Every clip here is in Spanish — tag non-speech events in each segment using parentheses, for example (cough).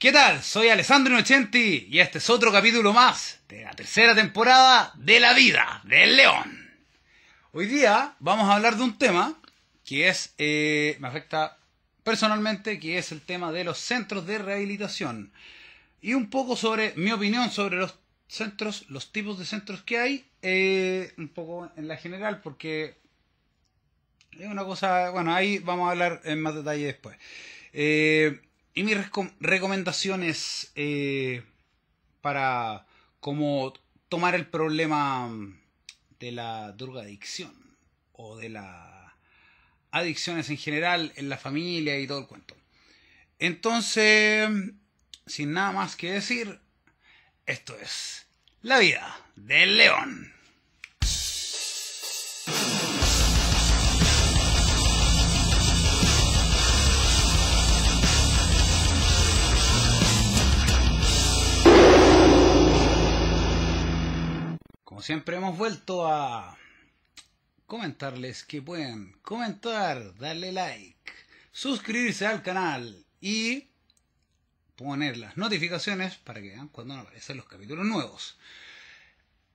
¿Qué tal? Soy Alessandro Inocenti y este es otro capítulo más de la tercera temporada de La vida del león. Hoy día vamos a hablar de un tema que es, eh, me afecta personalmente, que es el tema de los centros de rehabilitación. Y un poco sobre mi opinión sobre los centros, los tipos de centros que hay, eh, un poco en la general, porque es una cosa, bueno, ahí vamos a hablar en más detalle después. Eh, y mis recomendaciones eh, para cómo tomar el problema de la drogadicción o de las adicciones en general en la familia y todo el cuento. Entonces, sin nada más que decir, esto es la vida del león. Siempre hemos vuelto a comentarles que pueden comentar, darle like, suscribirse al canal y poner las notificaciones para que vean cuando aparecen los capítulos nuevos.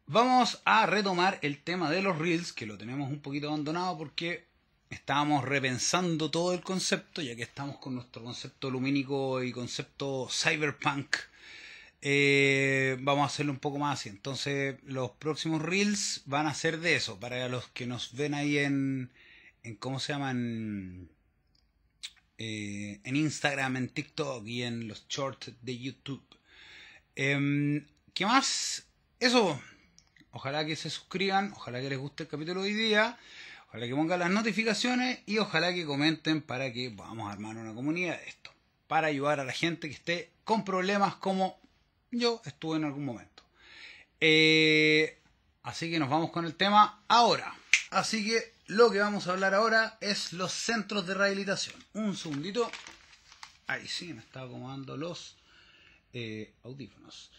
Vamos a retomar el tema de los reels, que lo tenemos un poquito abandonado porque estábamos repensando todo el concepto, ya que estamos con nuestro concepto lumínico y concepto cyberpunk. Eh, vamos a hacerlo un poco más así. Entonces, los próximos reels van a ser de eso. Para los que nos ven ahí en, ¿cómo se llaman? Eh, en Instagram, en TikTok y en los shorts de YouTube. Em, ¿Qué más? Eso. Ojalá que se suscriban, ojalá que les guste el capítulo de hoy día, ojalá que pongan las notificaciones y ojalá que comenten para que a armar una comunidad de esto. Para ayudar a la gente que esté con problemas como yo estuve en algún momento. Eh, así que nos vamos con el tema ahora. Así que lo que vamos a hablar ahora es los centros de rehabilitación. Un segundito. Ahí sí, me estaba acomodando los eh, audífonos.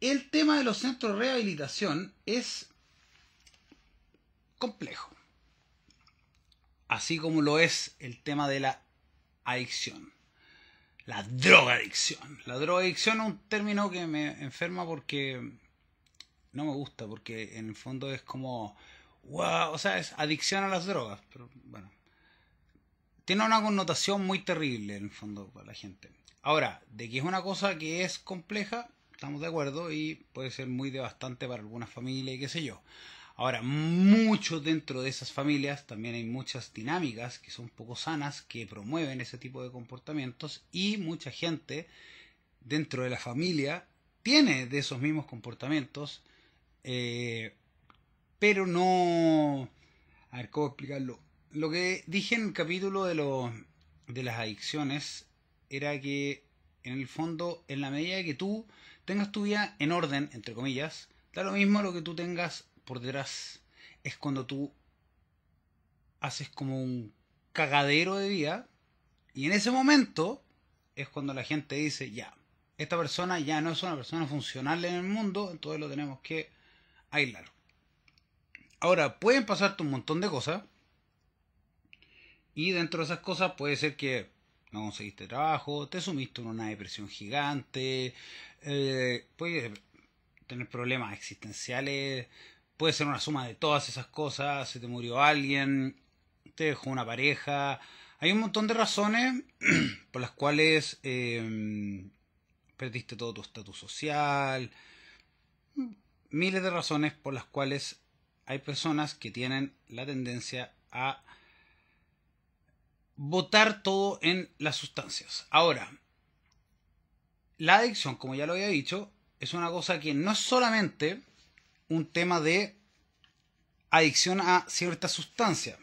El tema de los centros de rehabilitación es complejo. Así como lo es el tema de la adicción. La drogadicción. La drogadicción es un término que me enferma porque no me gusta, porque en el fondo es como o sea, es adicción a las drogas, pero bueno. Tiene una connotación muy terrible en el fondo para la gente. Ahora, de que es una cosa que es compleja, estamos de acuerdo y puede ser muy devastante para algunas familias y qué sé yo. Ahora, mucho dentro de esas familias también hay muchas dinámicas que son poco sanas que promueven ese tipo de comportamientos y mucha gente dentro de la familia tiene de esos mismos comportamientos eh, pero no... A ver, ¿cómo explicarlo? Lo que dije en el capítulo de, los de las adicciones era que, en el fondo, en la medida que tú tengas tu vida en orden, entre comillas, da lo mismo lo que tú tengas por detrás. Es cuando tú haces como un cagadero de vida y en ese momento es cuando la gente dice, ya, esta persona ya no es una persona funcional en el mundo, entonces lo tenemos que aislar. Ahora, pueden pasarte un montón de cosas. Y dentro de esas cosas puede ser que no conseguiste trabajo, te sumiste en una depresión gigante, eh, puedes tener problemas existenciales, puede ser una suma de todas esas cosas, se te murió alguien, te dejó una pareja. Hay un montón de razones (clears throat) por las cuales eh, perdiste todo tu estatus social, miles de razones por las cuales hay personas que tienen la tendencia a botar todo en las sustancias. Ahora, la adicción, como ya lo había dicho, es una cosa que no es solamente un tema de adicción a cierta sustancia.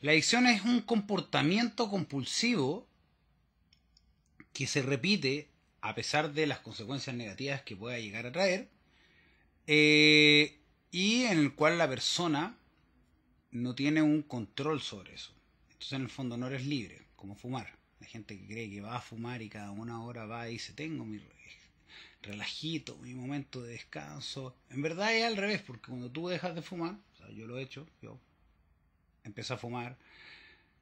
La adicción es un comportamiento compulsivo que se repite a pesar de las consecuencias negativas que pueda llegar a traer. Eh, y en el cual la persona no tiene un control sobre eso. Entonces en el fondo no eres libre, como fumar. Hay gente que cree que va a fumar y cada una hora va y dice, tengo mi relajito, mi momento de descanso. En verdad es al revés, porque cuando tú dejas de fumar, o sea, yo lo he hecho, yo empecé a fumar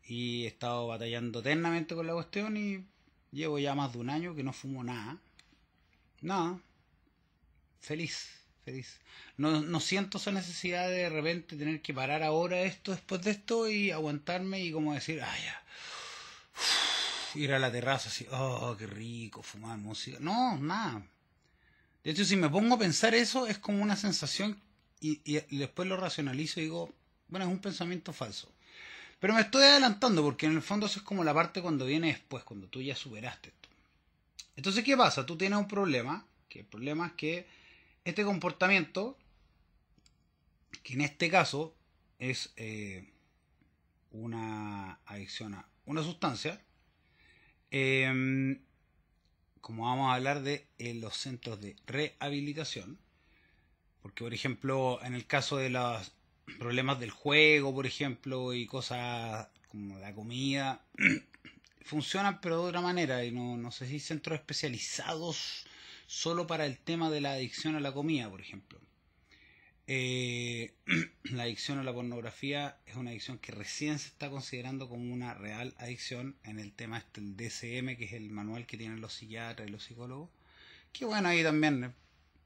y he estado batallando eternamente con la cuestión y Llevo ya más de un año que no fumo nada. Nada. Feliz, feliz. No, no siento esa necesidad de de repente tener que parar ahora esto después de esto y aguantarme y como decir, ah, ya. ir a la terraza así, oh, qué rico, fumar música. No, nada. De hecho, si me pongo a pensar eso, es como una sensación y, y, después lo racionalizo y digo, bueno, es un pensamiento falso. Pero me estoy adelantando porque en el fondo eso es como la parte cuando viene después, cuando tú ya superaste esto. Entonces, ¿qué pasa? Tú tienes un problema, que el problema es que este comportamiento, que en este caso es eh, una adicción a una sustancia, eh, como vamos a hablar de los centros de rehabilitación, porque por ejemplo, en el caso de los problemas del juego, por ejemplo, y cosas como la comida, (clears throat) funcionan pero de otra manera, y no, no sé si centros especializados solo para el tema de la adicción a la comida, por ejemplo. Eh, (clears throat) la adicción a la pornografía es una adicción que recién se está considerando como una real adicción en el tema este, el DSM, que es el manual que tienen los psiquiatras y los psicólogos. Que bueno, ahí también eh,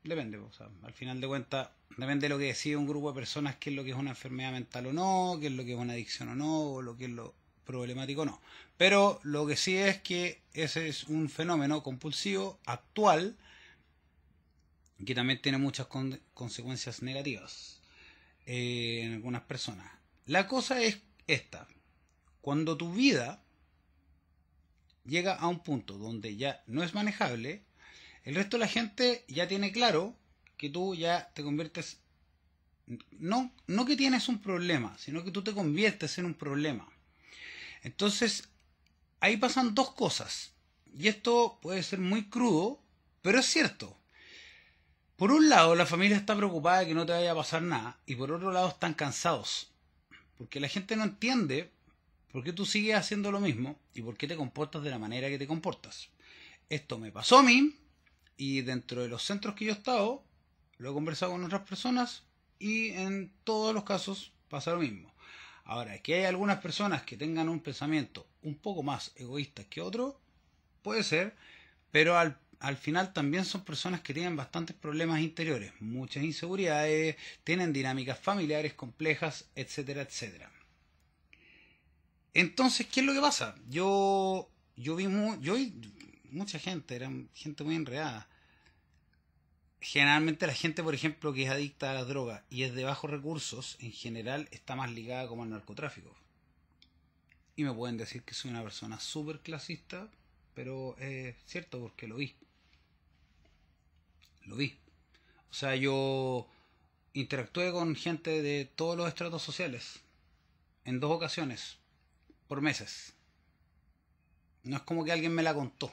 depende, o sea, al final de cuentas, depende de lo que decide un grupo de personas, qué es lo que es una enfermedad mental o no, qué es lo que es una adicción o no, o lo que es lo problemático o no. Pero lo que sí es que ese es un fenómeno compulsivo actual que también tiene muchas con consecuencias negativas eh, en algunas personas. La cosa es esta, cuando tu vida llega a un punto donde ya no es manejable, el resto de la gente ya tiene claro que tú ya te conviertes, no, no que tienes un problema, sino que tú te conviertes en un problema. Entonces, ahí pasan dos cosas. Y esto puede ser muy crudo, pero es cierto. Por un lado, la familia está preocupada de que no te vaya a pasar nada, y por otro lado, están cansados. Porque la gente no entiende por qué tú sigues haciendo lo mismo y por qué te comportas de la manera que te comportas. Esto me pasó a mí, y dentro de los centros que yo he estado, lo he conversado con otras personas, y en todos los casos pasa lo mismo. Ahora, que hay algunas personas que tengan un pensamiento un poco más egoísta que otro, puede ser, pero al al final también son personas que tienen bastantes problemas interiores, muchas inseguridades, tienen dinámicas familiares complejas, etcétera, etcétera. Entonces, ¿qué es lo que pasa? Yo, yo vi, yo mucha gente, era gente muy enredada. Generalmente la gente, por ejemplo, que es adicta a las drogas y es de bajos recursos, en general está más ligada como al narcotráfico. Y me pueden decir que soy una persona súper clasista, pero es cierto porque lo vi lo vi. O sea, yo interactué con gente de todos los estratos sociales en dos ocasiones, por meses. No es como que alguien me la contó.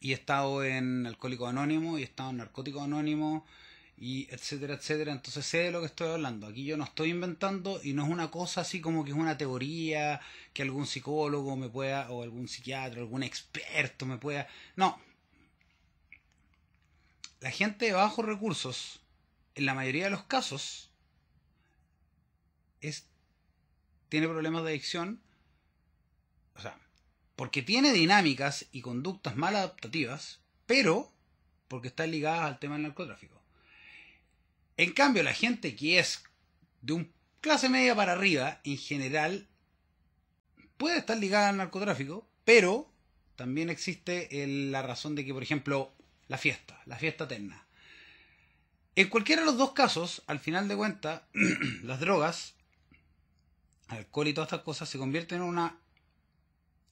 Y he estado en Alcohólico Anónimo, y he estado en Narcótico Anónimo, y etcétera, etcétera. Entonces sé de lo que estoy hablando. Aquí yo no estoy inventando y no es una cosa así como que es una teoría que algún psicólogo me pueda, o algún psiquiatra, algún experto me pueda. No, la gente de bajos recursos, en la mayoría de los casos, es, tiene problemas de adicción, o sea, porque tiene dinámicas y conductas mal adaptativas, pero porque están ligadas al tema del narcotráfico. En cambio, la gente que es de un clase media para arriba, en general, puede estar ligada al narcotráfico, pero también existe la razón de que, por ejemplo, la fiesta, la fiesta eterna. En cualquiera de los dos casos, al final de cuentas, (clears throat) las drogas, alcohol y todas estas cosas se convierten en una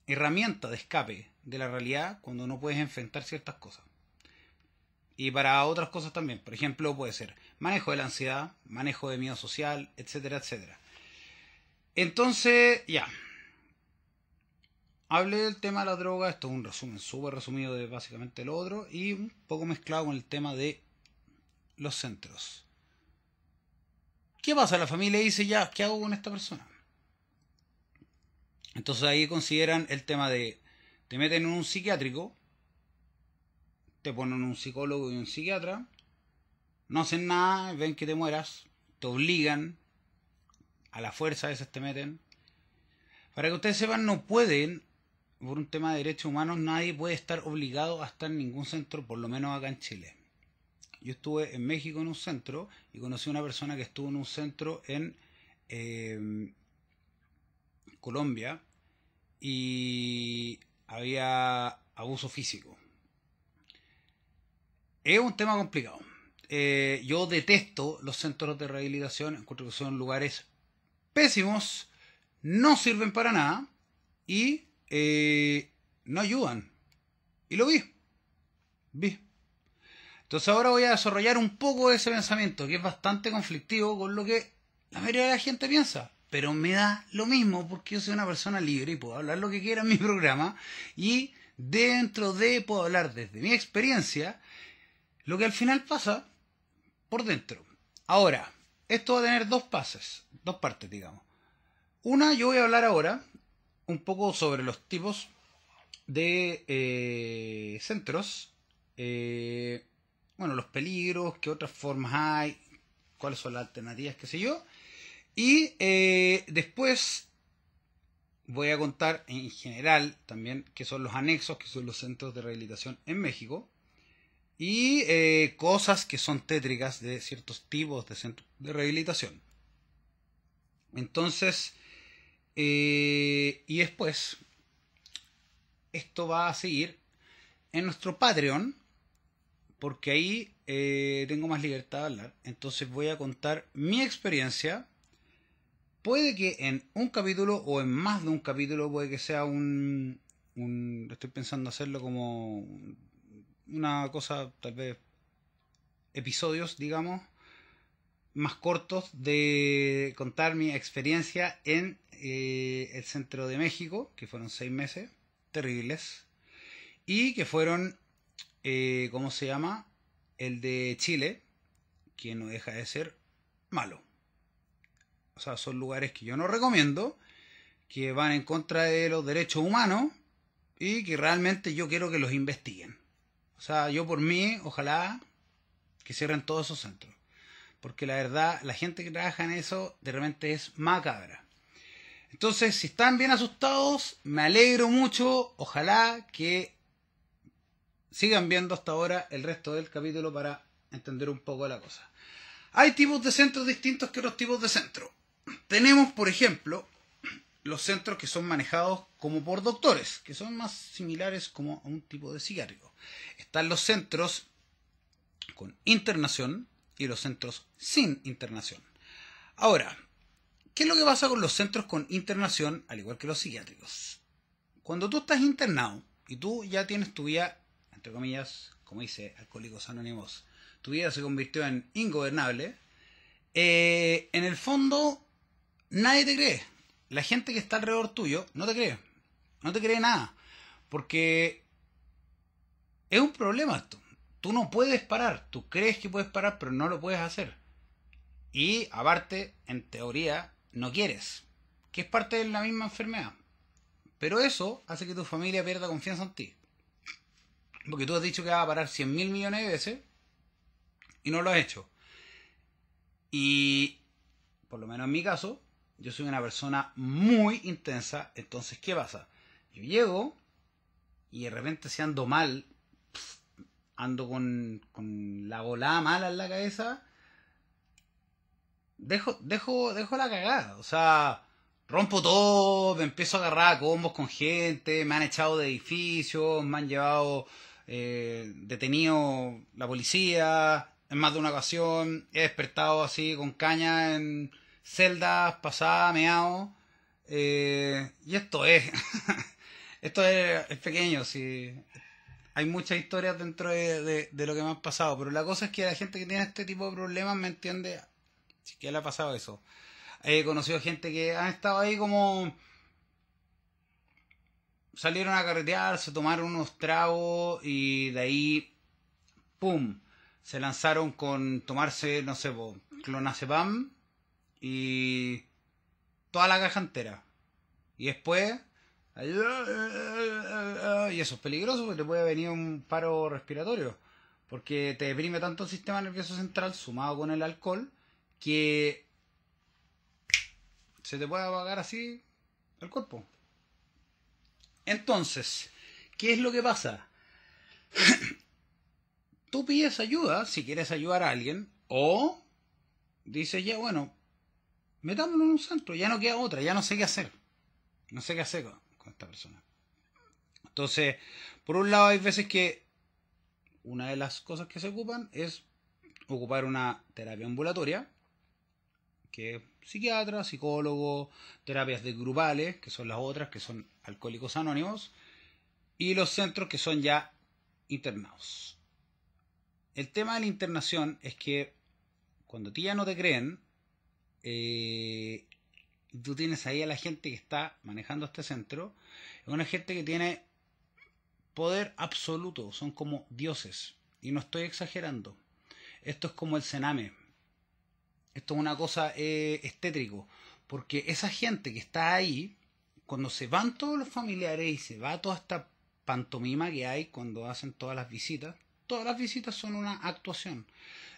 herramienta de escape de la realidad cuando no puedes enfrentar ciertas cosas. Y para otras cosas también. Por ejemplo, puede ser manejo de la ansiedad, manejo de miedo social, etcétera, etcétera. Entonces, ya, hablé del tema de la droga, esto es un resumen súper resumido de básicamente lo otro, y un poco mezclado con el tema de los centros. ¿Qué pasa? La familia dice, ya, ¿qué hago con esta persona? Entonces ahí consideran el tema de, te meten en un psiquiátrico, te ponen un psicólogo y un psiquiatra, no hacen nada, ven que te mueras, te obligan, a la fuerza a veces te meten. Para que ustedes sepan, no pueden por un tema de derechos humanos, nadie puede estar obligado a estar en ningún centro, por lo menos acá en Chile. Yo estuve en México en un centro y conocí a una persona que estuvo en un centro en eh, Colombia y había abuso físico. Es un tema complicado. Eh, yo detesto los centros de rehabilitación, encuentro que son lugares pésimos, no sirven para nada y eh, no ayudan. Y lo vi. Vi. Entonces ahora voy a desarrollar un poco ese pensamiento, que es bastante conflictivo con lo que la mayoría de la gente piensa. Pero me da lo mismo porque yo soy una persona libre y puedo hablar lo que quiera en mi (laughs) programa. Y dentro de puedo hablar desde mi experiencia lo que al final pasa por dentro. Ahora, esto va a tener dos pases, dos partes, digamos. Una, yo voy a hablar ahora un poco sobre los tipos de eh, centros, eh, bueno, los peligros, qué otras formas hay, cuáles son las alternativas, qué sé yo. Y eh, después voy a contar en general también qué son los anexos, que son los centros de rehabilitación en México. Y cosas que son tétricas de ciertos tipos de centros de rehabilitación. Entonces, eh, y después, esto va a seguir en nuestro Patreon, porque ahí eh, tengo más libertad de hablar. Entonces voy a contar mi experiencia. Puede que en un capítulo o en más de un capítulo, puede que sea un, un estoy pensando hacerlo como una cosa, tal vez episodios, digamos, más cortos de contar mi experiencia en eh, el centro de México, que fueron seis meses terribles, y que fueron, eh, ¿cómo se llama? El de Chile, que no deja de ser malo. O sea, son lugares que yo no recomiendo, que van en contra de los derechos humanos y que realmente yo quiero que los investiguen. O sea, yo por mí, ojalá que cierren todos esos centros. Porque la verdad, la gente que trabaja en eso de repente es macabra. Entonces, si están bien asustados, me alegro mucho. Ojalá que sigan viendo hasta ahora el resto del capítulo para entender un poco la cosa. Hay tipos de centros distintos que los tipos de centros. Tenemos, por ejemplo, los centros que son manejados como por doctores, que son más similares como a un tipo de psiquiátrico. Están los centros con internación y los centros sin internación. Ahora, ¿Qué es lo que pasa con los centros con internación, al igual que los psiquiátricos? Cuando tú estás internado y tú ya tienes tu vida, entre comillas, como dice Alcohólicos Anónimos, tu vida se convirtió en ingobernable, eh, en el fondo nadie te cree. La gente que está alrededor tuyo no te cree. No te cree nada. Porque es un problema esto. Tú no puedes parar. Tú crees que puedes parar, pero no lo puedes hacer. Y aparte, en teoría, no quieres, que es parte de la misma enfermedad. Pero eso hace que tu familia pierda confianza en ti. Porque tú has dicho que vas a parar 100 mil millones de veces y no lo has hecho. Y, por lo menos en mi caso, yo soy una persona muy intensa. Entonces, ¿qué pasa? Yo llego y de repente si ando mal, ando con, con la volada mala en la cabeza, dejo, dejo, dejo la cagada. O sea, rompo todo, me empiezo a agarrar combos con gente, me han echado de edificios, me han llevado eh, detenido la policía en más de una ocasión, he despertado así con caña en celdas pasadas, meado. Eh, y esto es, (laughs) esto es, pequeño, sí. Hay muchas historias dentro de, de, lo que me ha pasado, pero la cosa es que la gente que tiene este tipo de problemas me entiende ¿Qué le ha pasado eso? He conocido gente que han estado ahí como... Salieron a carretear, se tomaron unos tragos y de ahí... ¡Pum! Se lanzaron con tomarse, no sé, clonazepam y toda la caja entera. Y después... Y eso es peligroso porque te puede venir un paro respiratorio. Porque te deprime tanto el sistema nervioso central sumado con el alcohol que se te puede apagar así el cuerpo. Entonces, ¿qué es lo que pasa? (coughs) Tú pides ayuda si quieres ayudar a alguien o dices, ya bueno, metámonos en un centro, ya no queda otra, ya no sé qué hacer. No sé qué hacer con, esta persona. Entonces, por un lado hay veces que una de las cosas que se ocupan es ocupar una terapia ambulatoria, que es psiquiatra, psicólogo, terapias de grupales, que son las otras, que son alcohólicos anónimos, y los centros que son ya internados. El tema de la internación es que cuando a ti ya no te creen, eh, tú tienes ahí a la gente que está manejando este centro, es una gente que tiene poder absoluto, son como dioses, y no estoy exagerando. Esto es como el cename, esto es una cosa eh, estétrico, porque esa gente que está ahí, cuando se van todos los familiares y se va toda esta pantomima que hay cuando hacen todas las visitas, todas las visitas son una actuación.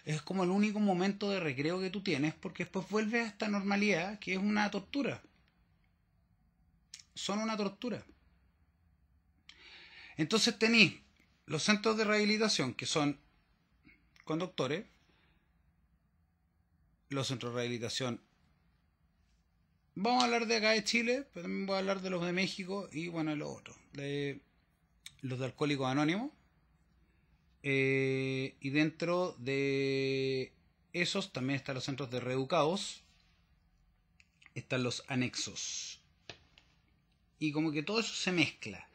Es como el único momento de recreo que tú tienes porque después vuelves a esta normalidad que es una tortura. Son una tortura. Entonces tenéis los centros de rehabilitación que son conductores, los centros de rehabilitación. Vamos a hablar de acá de Chile, pero también voy a hablar de los de México y bueno, los otros. De los de Alcohólicos Anónimos. Eh, y dentro de esos también están los centros de reeducados. Están los anexos. Y como que todo eso se mezcla.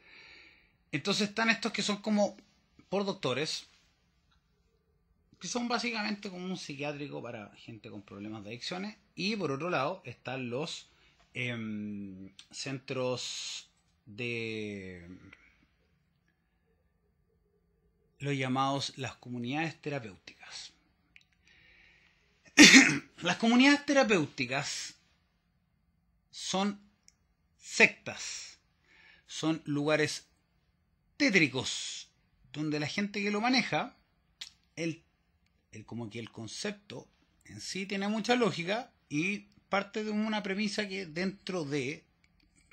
Entonces están estos que son como por doctores, son básicamente como un psiquiátrico para gente con problemas de adicciones. Y por otro lado están los em, centros de los llamados las comunidades terapéuticas. (coughs) las comunidades terapéuticas son sectas, son lugares tétricos donde la gente que lo maneja, el, el, como que el concepto en sí tiene mucha lógica y parte de una premisa que dentro de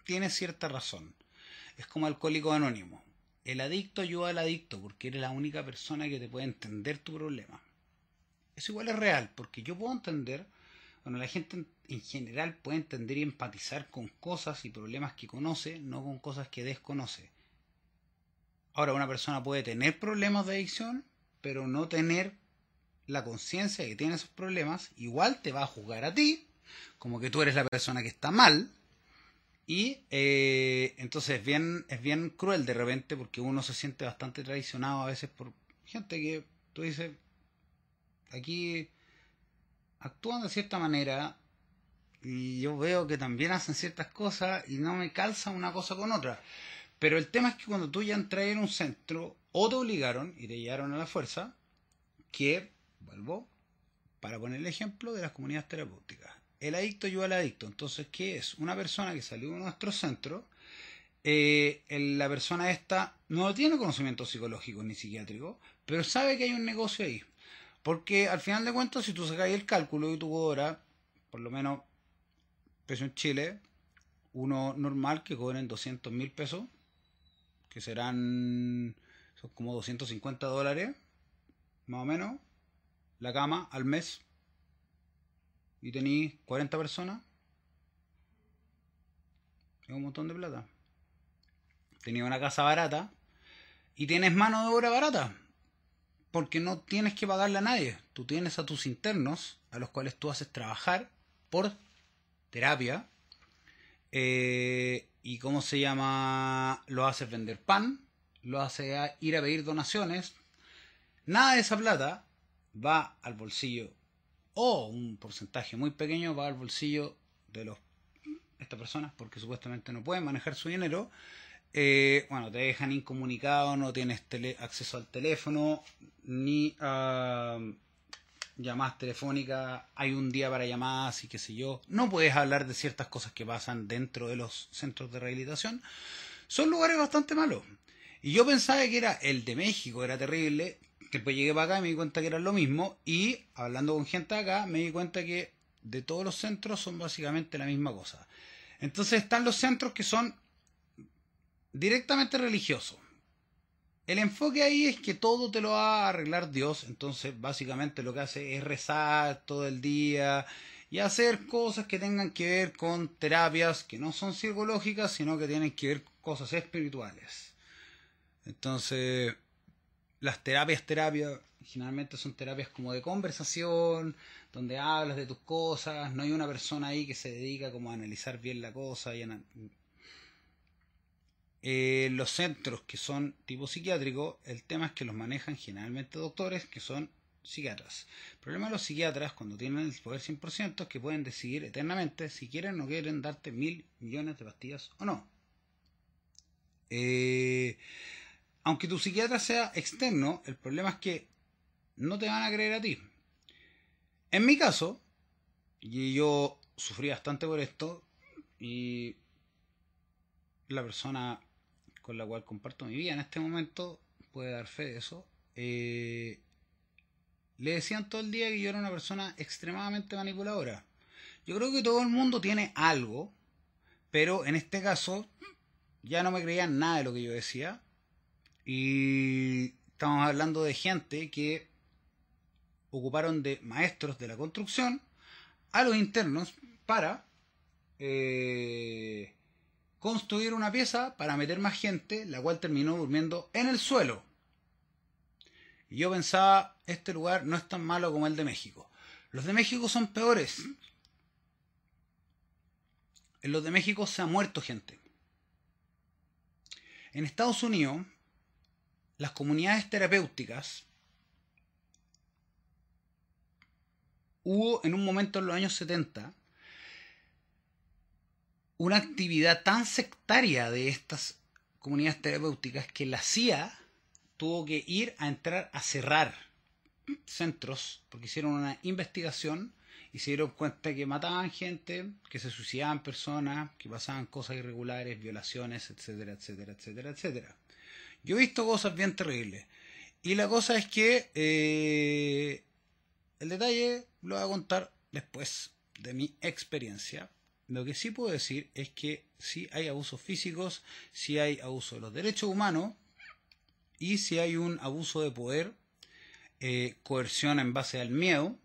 tiene cierta razón. Es como alcohólico anónimo el adicto ayuda al adicto porque eres la única persona que te puede entender tu problema. Eso igual es real, porque yo puedo entender, bueno, la gente en, general puede entender y empatizar con cosas y problemas que conoce, no con cosas que desconoce. Ahora, una persona puede tener problemas de adicción, pero no tener la conciencia que tiene esos problemas, igual te va a juzgar a ti, como que tú eres la persona que está mal, y eh, entonces es bien, es bien cruel de repente porque uno se siente bastante traicionado a veces por gente que tú dices, aquí actúan de cierta manera y yo veo que también hacen ciertas cosas y no me calza una cosa con otra. Pero el tema es que cuando tú ya entras en un centro, o te obligaron y te llevaron a la fuerza, que, vuelvo, para poner el ejemplo de las comunidades terapéuticas el adicto ayuda al adicto. Entonces, ¿qué es? Una persona que salió de nuestro centro, eh, la persona esta no tiene conocimiento psicológico ni psiquiátrico, pero sabe que hay un negocio ahí. Porque al final de cuentas, si tú sacas el cálculo y tú cobras, por lo menos, peso en Chile, uno normal que cobren 200 mil pesos, que serán son como 250 dólares, más o menos, la cama al mes y tenéis 40 personas, es un montón de plata. Tenías una casa barata y tienes mano de obra barata. Porque no tienes que pagarle a nadie. Tú tienes a tus internos, a los cuales tú haces trabajar por terapia. Eh, y cómo se llama, lo haces vender pan, lo haces ir a pedir donaciones. Nada de esa plata va al bolsillo o un porcentaje muy pequeño va al bolsillo de los estas personas porque supuestamente no pueden manejar su dinero eh, bueno te dejan incomunicado no tienes acceso al teléfono ni a llamadas telefónicas hay un día para llamadas y qué sé yo. No puedes hablar de ciertas cosas que pasan dentro de los centros de rehabilitación. Son lugares bastante malos. Y yo pensaba que era el de México era terrible Después llegué para acá y me di cuenta que era lo mismo. Y hablando con gente acá, me di cuenta que de todos los centros son básicamente la misma cosa. Entonces están los centros que son directamente religioso. El enfoque ahí es que todo te lo va a arreglar Dios, entonces básicamente lo que hace es rezar todo el día y hacer cosas que tengan que ver con terapias que no son psicológicas, sino que tienen que ver con cosas espirituales. Entonces, las terapias, terapias, generalmente son terapias como de conversación, donde hablas de tus cosas, no hay una persona ahí que se dedica como a analizar bien la cosa y eh, los centros que son tipo psiquiátrico, el tema es que los manejan generalmente doctores que son psiquiatras. El problema de los psiquiatras cuando tienen el poder 100% es que pueden decidir eternamente si quieren o quieren darte mil millones de pastillas o no. Eh, aunque tu psiquiatra sea externo, el problema es que no te van a creer a ti. En mi caso, y yo sufrí bastante por esto, y la persona con la cual comparto mi vida en este momento puede dar fe de eso. Eh, le decían todo el día que yo era una persona extremadamente manipuladora. Yo creo que todo el mundo tiene algo, pero en este caso ya no me creían nada de lo que yo decía. Y estamos hablando de gente que ocuparon de maestros de la construcción a los internos para eh, construir una pieza para meter más gente, la cual terminó durmiendo en el suelo. Y yo pensaba, este lugar no es tan malo como el de México. Los de México son peores. En los de México se ha muerto gente. En Estados Unidos, las comunidades terapéuticas hubo en un momento en los años 70 una actividad tan sectaria de estas comunidades terapéuticas que la CIA tuvo que ir a entrar a cerrar centros porque hicieron una investigación y se dieron cuenta que mataban gente, que se suicidaban personas, que pasaban cosas irregulares, violaciones, etcétera, etcétera, etcétera, etcétera. Yo he visto cosas bien terribles. Y la cosa es que eh, el detalle lo voy a contar después de mi experiencia, lo que sí puedo decir es que si hay abusos físicos, si hay abuso de los derechos humanos y si hay un abuso de poder, eh, coerción en base al miedo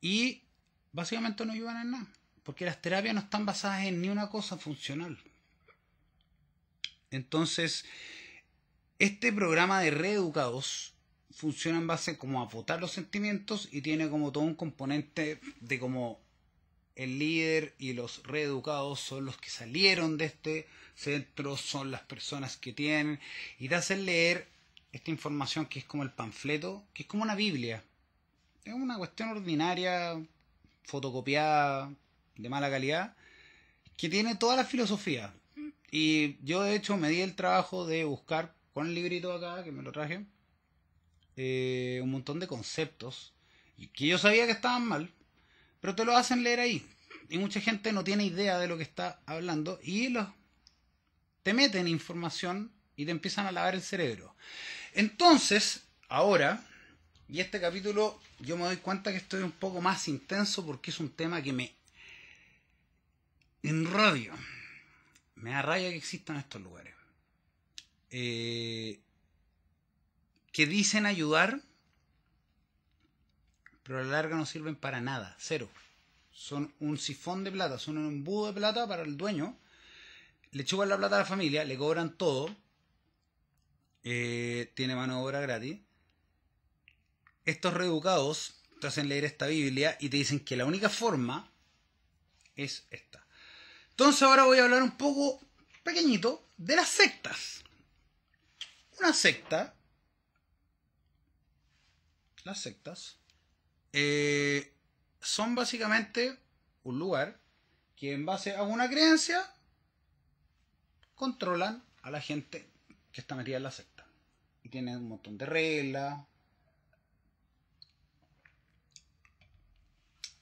y básicamente no ayudan en nada, porque las terapias no están basadas en ni una cosa funcional. Entonces, este programa de reeducados funciona en base como a votar los sentimientos y tiene como todo un componente de como el líder y los reeducados son los que salieron de este centro, son las personas que tienen, y te hacen leer esta información que es como el panfleto, que es como una Biblia. Es una cuestión ordinaria, fotocopiada, de mala calidad, que tiene toda la filosofía. Y yo de hecho me di el trabajo de buscar con el librito acá, que me lo traje, eh, un montón de conceptos, que yo sabía que estaban mal, pero te lo hacen leer ahí. Y mucha gente no tiene idea de lo que está hablando y los, te meten información y te empiezan a lavar el cerebro. Entonces, ahora, y este capítulo yo me doy cuenta que estoy un poco más intenso porque es un tema que me enrabia. Me da rabia que existan estos lugares. Eh, que dicen ayudar, pero a la larga no sirven para nada, cero. Son un sifón de plata, son un embudo de plata para el dueño. Le chupan la plata a la familia, le cobran todo. Eh, tiene mano de obra gratis. Estos reeducados te hacen leer esta Biblia y te dicen que la única forma es esta. Entonces ahora voy a hablar un poco pequeñito de las sectas. Una secta, las sectas, eh, son básicamente un lugar que en base a una creencia controlan a la gente que está metida en la secta. Y tienen un montón de reglas.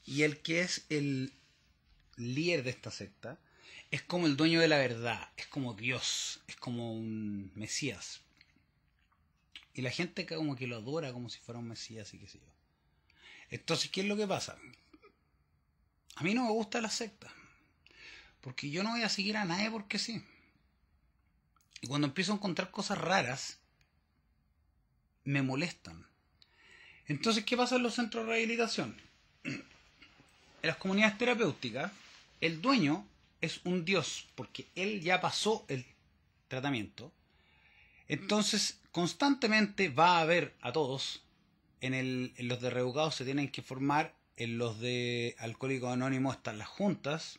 Y el que es el líder de esta secta es como el dueño de la verdad, es como Dios, es como un Mesías. Y la gente como que lo adora como si fuera un Mesías y qué sé yo. Entonces, ¿qué es lo que pasa? A mí no me gusta la secta. Porque yo no voy a seguir a nadie porque sí. Y cuando empiezo a encontrar cosas raras, me molestan. Entonces, ¿qué pasa en los centros de rehabilitación? (clears throat) En las comunidades terapéuticas, el dueño es un dios, porque él ya pasó el tratamiento. Entonces, constantemente va a ver a todos. En, el, en los de reeducados se tienen que formar, en los de alcohólicos anónimos están las juntas.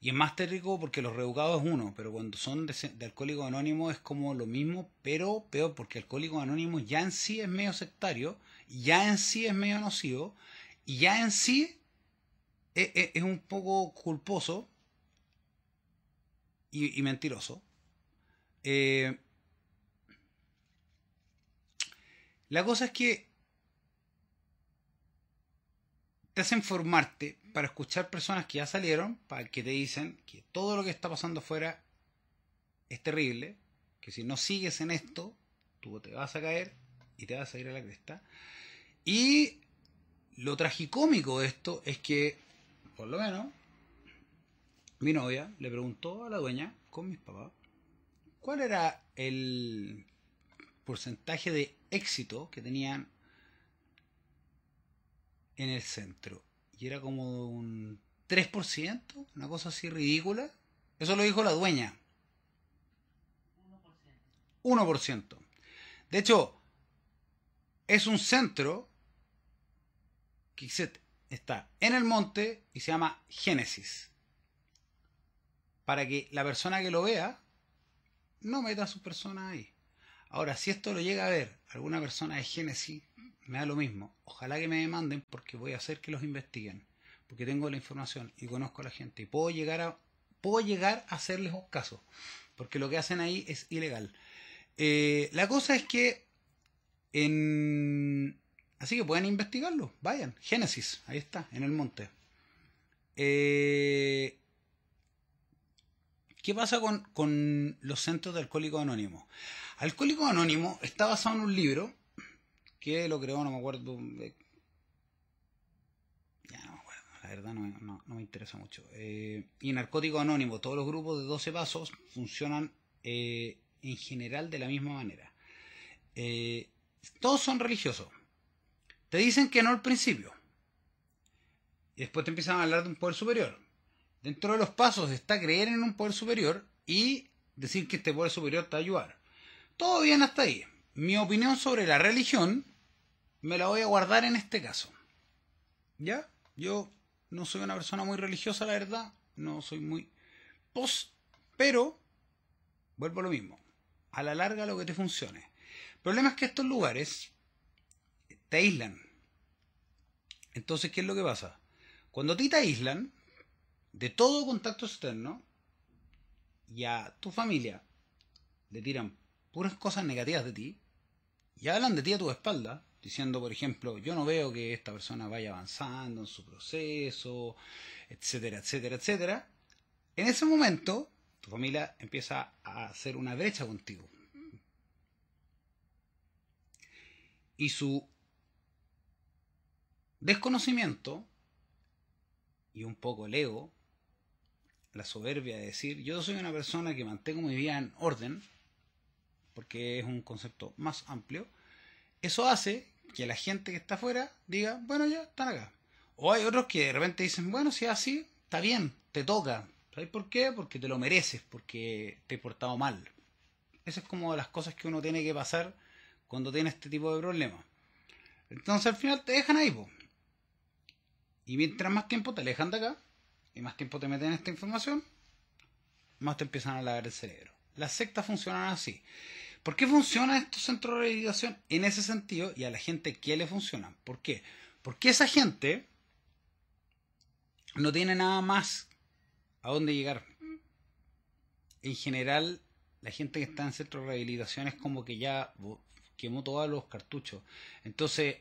Y es más tétrico porque los reeducados es uno, pero cuando son de, de alcohólicos anónimos es como lo mismo, pero peor, porque alcohólicos anónimos ya en sí es medio sectario, ya en sí es medio nocivo, y ya en sí es, es, es un poco culposo y, y mentiroso. Eh, la cosa es que te hacen formarte para escuchar personas que ya salieron, para que te dicen que todo lo que está pasando afuera es terrible, que si no sigues en esto, tú te vas a caer y te vas a ir a la cresta. Y lo tragicómico de esto es que, por lo menos, mi novia le preguntó a la dueña, con mis papás, cuál era el porcentaje de éxito que tenían en el centro. Y era como un 3%, una cosa así ridícula. Eso lo dijo la dueña. 1%. De hecho, es un centro que está en el monte y se llama Génesis. Para que la persona que lo vea no meta a su persona ahí. Ahora, si esto lo llega a ver alguna persona de Génesis, me da lo mismo. Ojalá que me demanden porque voy a hacer que los investiguen. Porque tengo la información y conozco a la gente. Y puedo llegar a, puedo llegar a hacerles un caso. Porque lo que hacen ahí es ilegal. Eh, la cosa es que en... Así que pueden investigarlo. Vayan. Génesis. Ahí está, en el monte. Eh, ¿Qué pasa con, con, los centros de Alcohólicos Anónimos? Alcohólicos Anónimos está basado en un libro que lo creó, no me acuerdo. Ya no me acuerdo, la verdad no, no, me interesa mucho. Eh, y Narcóticos Anónimos, todos los grupos de 12 pasos funcionan eh, en general de la misma manera. Eh, todos son religiosos. Te dicen que no al principio. Y después te empiezan a hablar de un poder superior Dentro de los pasos está creer en un poder superior y decir que este poder superior te va a ayudar. Todo bien hasta ahí. Mi opinión sobre la religión me la voy a guardar en este caso. ¿Ya? Yo no soy una persona muy religiosa, la verdad. No soy muy post. Pero, vuelvo a lo mismo. A la larga lo que te funcione. El problema es que estos lugares te aíslan. Entonces, ¿qué es lo que pasa? Cuando a ti te aíslan, de todo contacto externo y a tu familia le tiran puras cosas negativas de ti y hablan de ti a tu espalda, diciendo, por ejemplo, yo no veo que esta persona vaya avanzando en su proceso, etcétera, etcétera, etcétera, en ese momento tu familia empieza a hacer una brecha contigo. Y su desconocimiento y un poco el ego la soberbia de decir, yo soy una persona que mantengo mi vida en orden, porque es un concepto más amplio, eso hace que la gente que está afuera diga, bueno, ya están acá. O hay otros que de repente dicen, bueno, si es así, está bien, te toca. ¿Sabes por qué? Porque te lo mereces, porque te he portado mal. Esas es como las cosas que uno tiene que pasar cuando tiene este tipo de problemas. Entonces al final te dejan ahí, po. Y mientras más tiempo te alejan de acá, y más tiempo te meten en esta información, más te empiezan a lavar el cerebro. Las sectas funcionan así. ¿Por qué funcionan estos centros de rehabilitación en ese sentido y a la gente que le funcionan? ¿Por qué? Porque esa gente no tiene nada más a dónde llegar. En general, la gente que está en centros de rehabilitación es como que ya quemó todos los cartuchos. Entonces,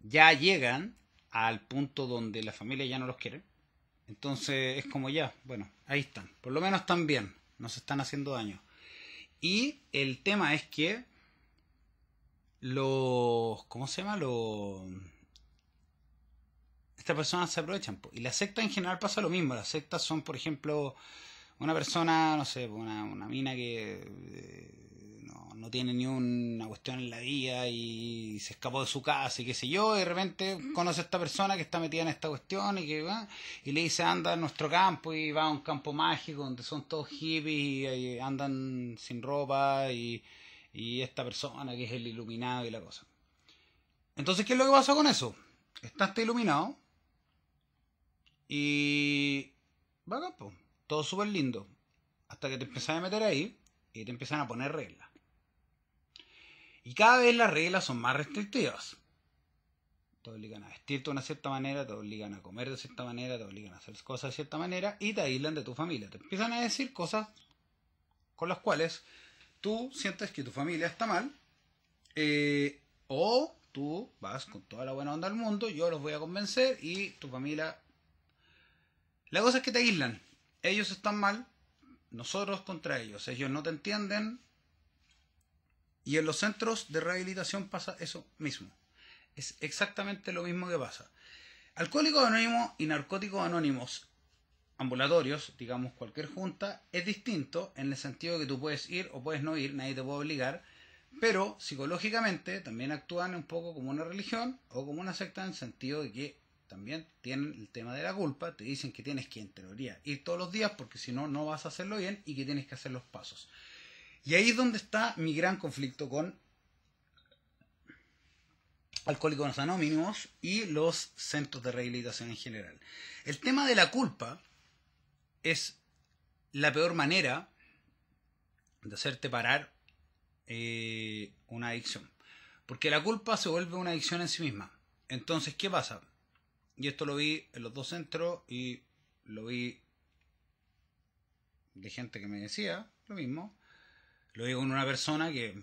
ya llegan al punto donde la familia ya no los quiere entonces es como ya, bueno, ahí están. Por lo menos están bien, no se están haciendo daño. Y el tema es que los, ¿cómo se llama? Los, estas personas se aprovechan. Y la secta en general pasa lo mismo. Las sectas son, por ejemplo, una persona, no sé, una, una mina que eh, no, no, tiene ni una cuestión en la vida y se escapó de su casa y qué sé yo, y de repente conoce a esta persona que está metida en esta cuestión y que va y le dice anda a nuestro campo y va a un campo mágico donde son todos hippies y, andan sin ropa y, y esta persona que es el iluminado y la cosa. Entonces, ¿qué es lo que pasa con eso? Estás iluminado y va a campo todo súper lindo. Hasta que te empiezan a meter ahí y te empiezan a poner reglas. Y cada vez las reglas son más restrictivas. Te obligan a vestirte de una cierta manera, te obligan a comer de cierta manera, te obligan a hacer cosas de cierta manera y te aíslan de tu familia. Te empiezan a decir cosas con las cuales tú sientes que tu familia está mal eh, o tú vas con toda la buena onda del mundo, yo los voy a convencer y tu familia... La cosa es que te aíslan ellos están mal, nosotros contra ellos, ellos no te entienden. Y en los centros de rehabilitación pasa eso mismo. Es exactamente lo mismo que pasa. Alcohólicos anónimos y narcóticos anónimos ambulatorios, digamos cualquier junta, es distinto en el sentido de que tú puedes ir o puedes no ir, nadie te puede obligar, pero psicológicamente también actúan un poco como una religión o como una secta en el sentido de que también tienen el tema de la culpa, te dicen que tienes que en teoría ir todos los días porque si no, no vas a hacerlo bien y que tienes que hacer los pasos. Y ahí es donde está mi gran conflicto con Alcohólicos Anónimos y los centros de rehabilitación en general. El tema de la culpa es la peor manera de hacerte parar eh, una adicción. Porque la culpa se vuelve una adicción en sí misma. Entonces, ¿qué pasa? Y esto lo vi en los dos centros y lo vi de gente que me decía lo mismo. Lo vi con una persona que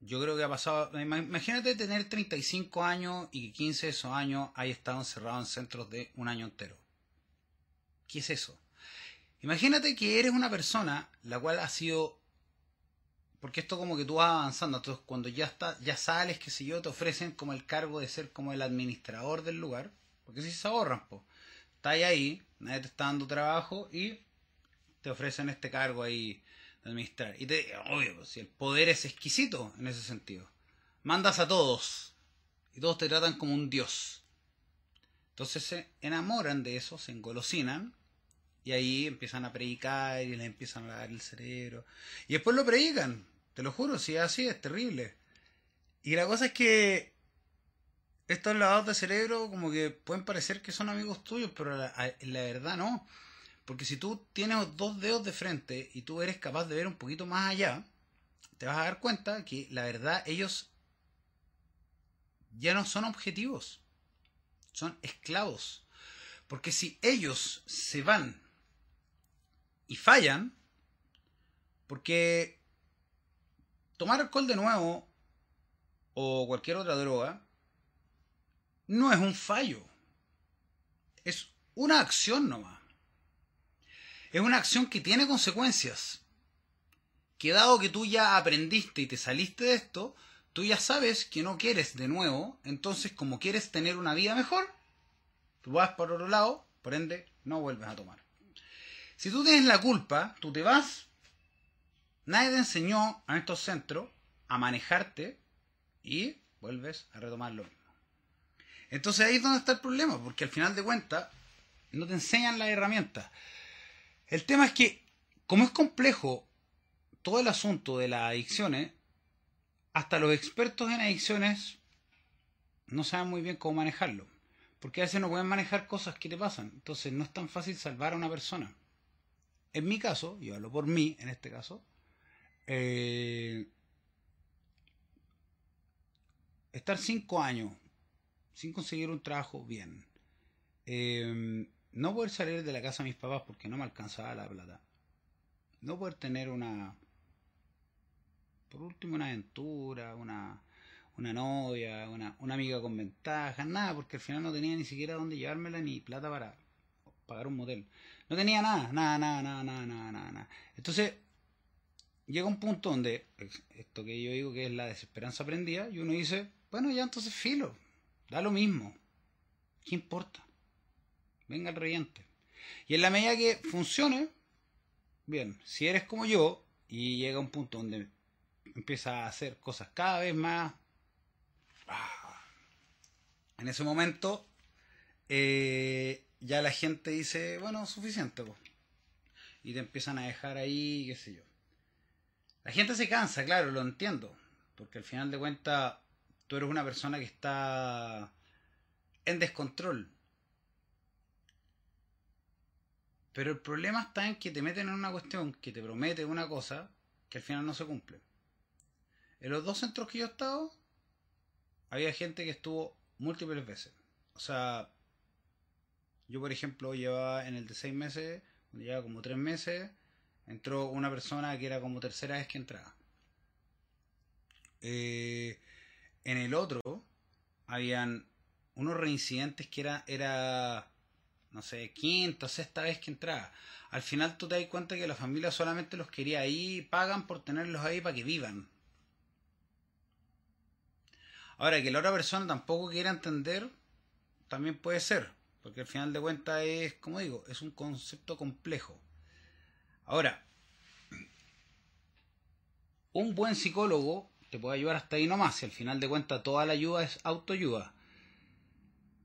yo creo que ha pasado. Imagínate tener 35 años y que 15 de esos años haya estado encerrado en centros de un año entero. ¿Qué es eso? Imagínate que eres una persona la cual ha sido. Porque esto como que tú vas avanzando, entonces cuando ya está, ya sales, qué sé yo, te ofrecen como el cargo de ser como el administrador del lugar porque si se ahorran, pues. Estás ahí, nadie te está dando trabajo y te ofrecen este cargo ahí de administrar. Y te, obvio, si el poder es exquisito en ese sentido. Mandas a todos y todos te tratan como un dios. Entonces se enamoran de eso, se engolosinan y ahí empiezan a predicar y les empiezan a dar el cerebro. Y después lo predican, te lo juro, si así, es terrible. Y la cosa es que estos lavados de cerebro como que pueden parecer que son amigos tuyos, pero la, la, verdad no. Porque si tú tienes dos dedos de frente y tú eres capaz de ver un poquito más allá, te vas a dar cuenta que la verdad ellos ya no son objetivos, son esclavos. Porque si ellos se van y fallan, porque tomar alcohol de nuevo o cualquier otra droga no es un fallo. Es una acción nomás. Es una acción que tiene consecuencias. Que dado que tú ya aprendiste y te saliste de esto, tú ya sabes que no quieres de nuevo, entonces como quieres tener una vida mejor, tú vas por otro lado, por ende no vuelves a tomar. Si tú tienes la culpa, tú te vas, nadie te enseñó a estos centros a manejarte y vuelves a retomarlo. Entonces ahí es donde está el problema, porque al final de cuentas no te enseñan las herramientas. El tema es que, como es complejo todo el asunto de las adicciones, hasta los expertos en adicciones no saben muy bien cómo manejarlo. Porque a veces no pueden manejar cosas que te pasan. Entonces no es tan fácil salvar a una persona. En mi caso, yo hablo por mí en este caso, eh, estar cinco años sin conseguir un trabajo bien. Em, no poder salir de la casa de mis papás porque no me alcanzaba la plata. No poder tener una, por último, una aventura, una, una novia, una, una amiga con ventajas, nada, porque al final no tenía ni siquiera dónde llevármela ni plata para pagar un motel. No tenía nada, nada, nada, nada, nada, nada, nada. Entonces, llega un punto donde, esto que yo digo que es la desesperanza aprendida, y uno dice, bueno, ya entonces filo, Da lo mismo. ¿Qué importa? Venga el reyente. Y en la medida que funcione, Bien, si eres como yo y llega un punto donde empieza a hacer cosas cada vez más... Ah, en ese momento eh, ya la gente dice, bueno, suficiente. Y te empiezan a dejar ahí, qué sé yo. La gente se cansa, claro, lo entiendo. Porque al final de cuentas, tú eres una persona que está en descontrol. Pero el problema está en que te meten en una cuestión que te promete una cosa que al final no se cumple. En los dos centros que yo he estado, había gente que estuvo múltiples veces. O sea, yo por ejemplo llevaba en el de seis meses, llevaba como tres meses, entró una persona que era como tercera vez que entraba. Eh, en el otro, habían unos reincidentes que era, era, no sé, quinta o sexta vez que entraba. Al final tú te das cuenta que la familia solamente los quería ahí, pagan por tenerlos ahí para que vivan. Ahora, que la otra persona tampoco quiera entender, también puede ser, porque al final de cuentas es, como digo, es un concepto complejo. Ahora, un buen psicólogo te puede ayudar hasta ahí nomás, si al final de cuentas toda la ayuda es autoayuda.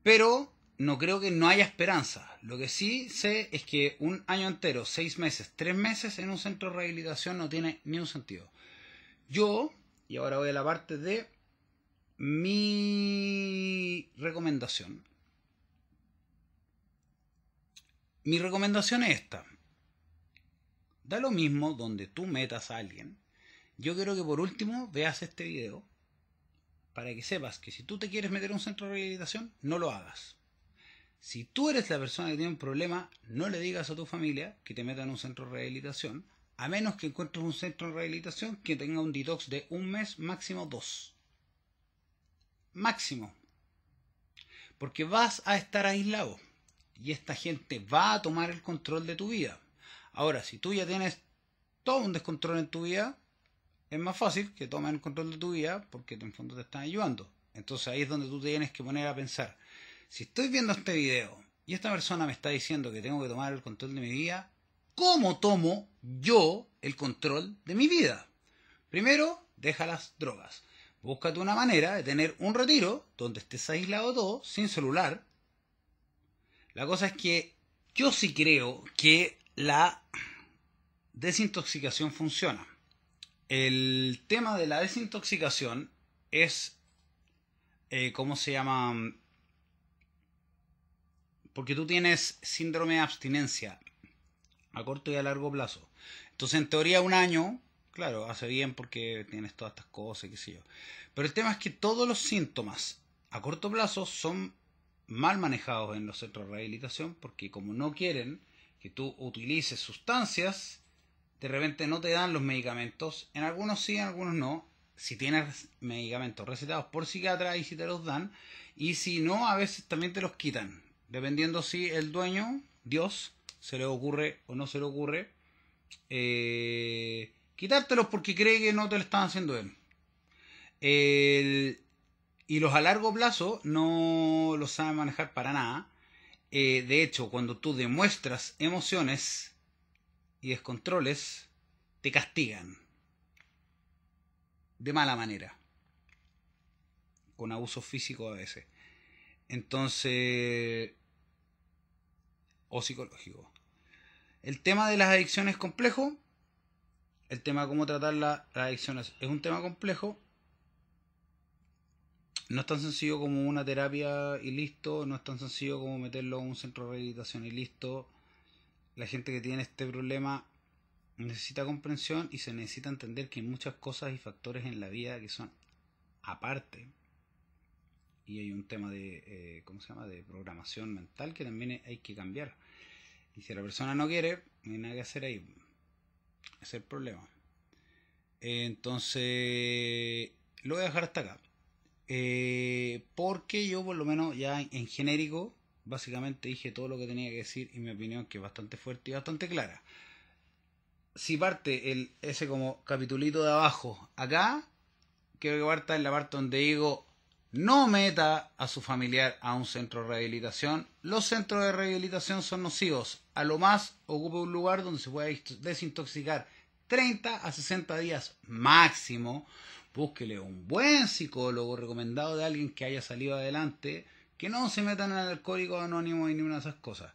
Pero no creo que no haya esperanza. Lo que sí sé es que un año entero, seis meses, tres meses en un centro de rehabilitación no tiene ni un sentido. Yo, y ahora voy a la parte de mi recomendación. Mi recomendación es esta. Da lo mismo donde tú metas a alguien. Yo quiero que por último veas este video para que sepas que si tú te quieres meter en un centro de rehabilitación, no lo hagas. Si tú eres la persona que tiene un problema, no le digas a tu familia que te metan en un centro de rehabilitación, a menos que encuentres un centro de rehabilitación que tenga un detox de un mes, máximo dos máximo. Porque vas a estar aislado y esta gente va a tomar el control de tu vida. Ahora, si tú ya tienes todo un descontrol en tu vida, es más fácil que tomen el control de tu vida porque en fondo te están ayudando. Entonces ahí es donde tú tienes que poner a pensar, si estoy viendo este video y esta persona me está diciendo que tengo que tomar el control de mi vida, ¿cómo tomo yo el control de mi vida? Primero, deja las drogas. Búscate una manera de tener un retiro donde estés aislado todo, sin celular. La cosa es que yo sí creo que la desintoxicación funciona. El tema de la desintoxicación es, eh, ¿cómo se llama? Porque tú tienes síndrome de abstinencia a corto y a largo plazo. Entonces, en teoría, un año claro, hace bien porque tienes todas estas cosas, qué sé yo. Pero el tema es que todos los síntomas a corto plazo son mal manejados en los centros de rehabilitación porque como no quieren que tú utilices sustancias, de repente no te dan los medicamentos, en algunos sí, en algunos no. Si tienes medicamentos recetados por psiquiatra y si te los dan, y si no, a veces también te los quitan, dependiendo si el dueño, Dios, se le ocurre o no se le ocurre eh, quitártelos porque cree que no te lo están haciendo él. y los a largo plazo no los sabe manejar para nada. Eh, de hecho, cuando tú demuestras emociones y descontroles, te castigan. De mala manera. Con abuso físico a veces. Entonces... O psicológico. El tema de las adicciones es complejo el tema de cómo tratar las adicciones es un tema complejo. No es tan sencillo como una terapia y listo, no es tan sencillo como meterlo en un centro de rehabilitación y listo. La gente que tiene este problema necesita comprensión y se necesita entender que hay muchas cosas y factores en la vida que son aparte. Y hay un tema de, eh, ¿cómo se llama?, de programación mental que también hay que cambiar. Y si la persona no quiere, no hay nada que hacer ahí es el problema. Entonces, lo voy a dejar hasta acá. Eh, porque yo por lo menos ya en genérico, básicamente dije todo lo que tenía que decir y mi opinión que es bastante fuerte y bastante clara. Si parte el, ese como capitulito de abajo acá, quiero que parta en la parte donde digo no meta a su familiar a un centro de rehabilitación. Los centros de rehabilitación son nocivos. A lo más ocupe un lugar donde se pueda desintoxicar 30 a 60 días máximo. Búsquele un buen psicólogo recomendado de alguien que haya salido adelante. Que no se metan en el alcohólico anónimo y ni de esas cosas.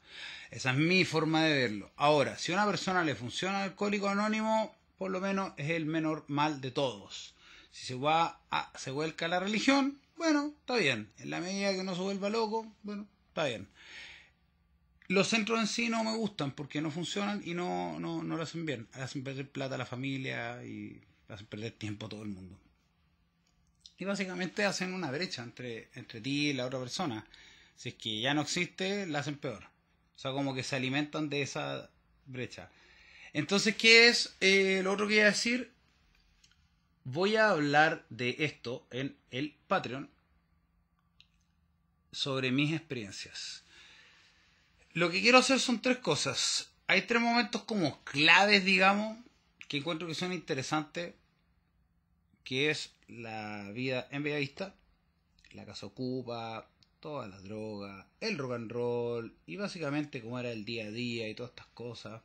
Esa es mi forma de verlo. Ahora, si a una persona le funciona el alcohólico anónimo, por lo menos es el menor mal de todos. Si se va a, se vuelca a la religión, bueno, está bien. En la medida que no se vuelva loco, bueno, está bien. Los centros en sí no me gustan porque no funcionan y no, no, no lo hacen bien. Hacen perder plata a la familia y hacen perder tiempo a todo el mundo. Y básicamente hacen una brecha entre, entre ti y la otra persona. Si es que ya no existe, la hacen peor. O sea, como que se alimentan de esa brecha. Entonces, ¿qué es eh, lo otro que iba a decir? voy a hablar de esto en el Patreon sobre mis experiencias. Lo que quiero hacer son tres cosas. Hay tres momentos como claves, digamos, que encuentro que son interesantes, que es la vida en Bellavista, la casa ocupa, toda la droga, el rock and roll y básicamente cómo era el día a día y todas estas cosas,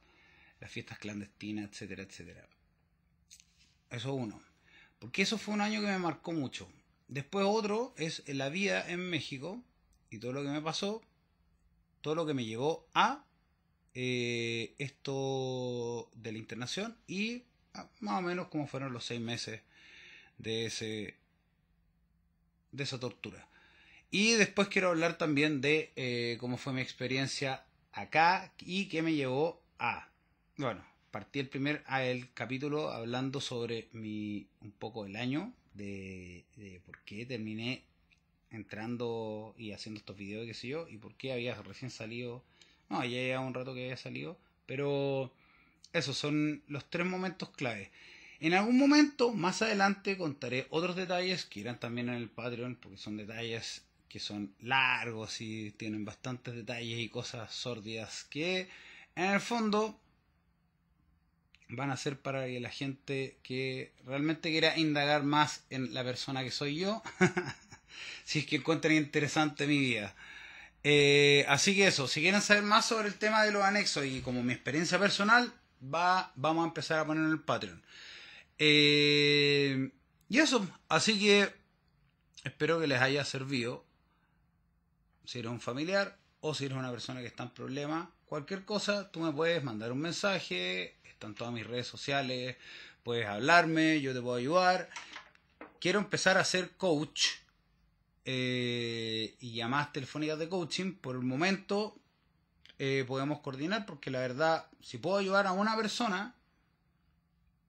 las fiestas clandestinas, etcétera, etcétera. Eso uno. Porque eso fue un año que me marcó mucho. Después otro es la vida en México y todo lo que me pasó, todo lo que me llevó a eh, esto de la internación y más o menos como fueron los seis meses de ese de esa tortura. Y después quiero hablar también de eh, cómo fue mi experiencia acá y qué me llevó a, bueno, partí el primer ah, el capítulo hablando sobre mi un poco el año de, por qué terminé entrando y haciendo estos videos qué sé yo y por qué había recién salido no ya lleva un rato que había salido pero esos son los tres momentos clave en algún momento más adelante contaré otros detalles que irán también en el Patreon porque son detalles que son largos y tienen bastantes detalles y cosas sórdidas que en el fondo van a ser para que la gente que realmente quiera indagar más en la persona que soy yo, (laughs) si es que encuentran interesante mi vida. Eh, así que eso, si quieren saber más sobre el tema de los anexos y como mi experiencia personal, va, vamos a empezar a poner en el Patreon. Eh, y eso, así que espero que les haya servido. Si eres un familiar o si eres una persona que está en problemas, cualquier cosa, tú me puedes mandar un mensaje, en todas mis redes sociales, puedes hablarme, yo te puedo ayudar. Quiero empezar a ser coach eh, y llamadas telefónicas de coaching. Por el momento eh, podemos coordinar porque la verdad, si puedo ayudar a una persona,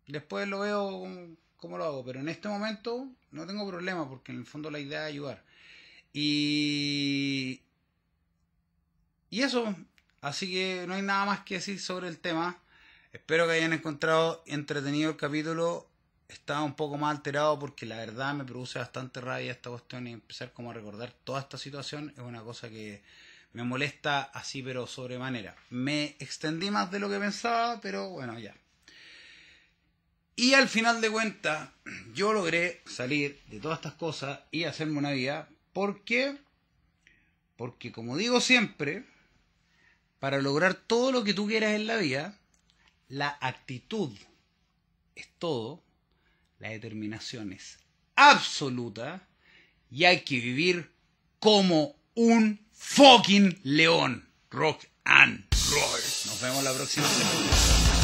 después lo veo cómo lo hago, pero en este momento no tengo problema porque en el fondo la idea es ayudar. Y, y eso, así que no hay nada más que decir sobre el tema. Espero que hayan encontrado entretenido el capítulo. Estaba un poco más alterado porque la verdad me produce bastante rabia esta cuestión y empezar como a recordar toda esta situación es una cosa que me molesta así pero sobremanera. Me extendí más de lo que pensaba, pero bueno, ya. Y al final de cuentas, (clears throat) yo logré salir de todas estas cosas y hacerme una vida. ¿Por qué? Porque como digo siempre, para lograr todo lo que tú quieras en la vida, la actitud es todo, la determinación es absoluta y hay que vivir como un fucking león. Rock and roll. Nos vemos la próxima semana.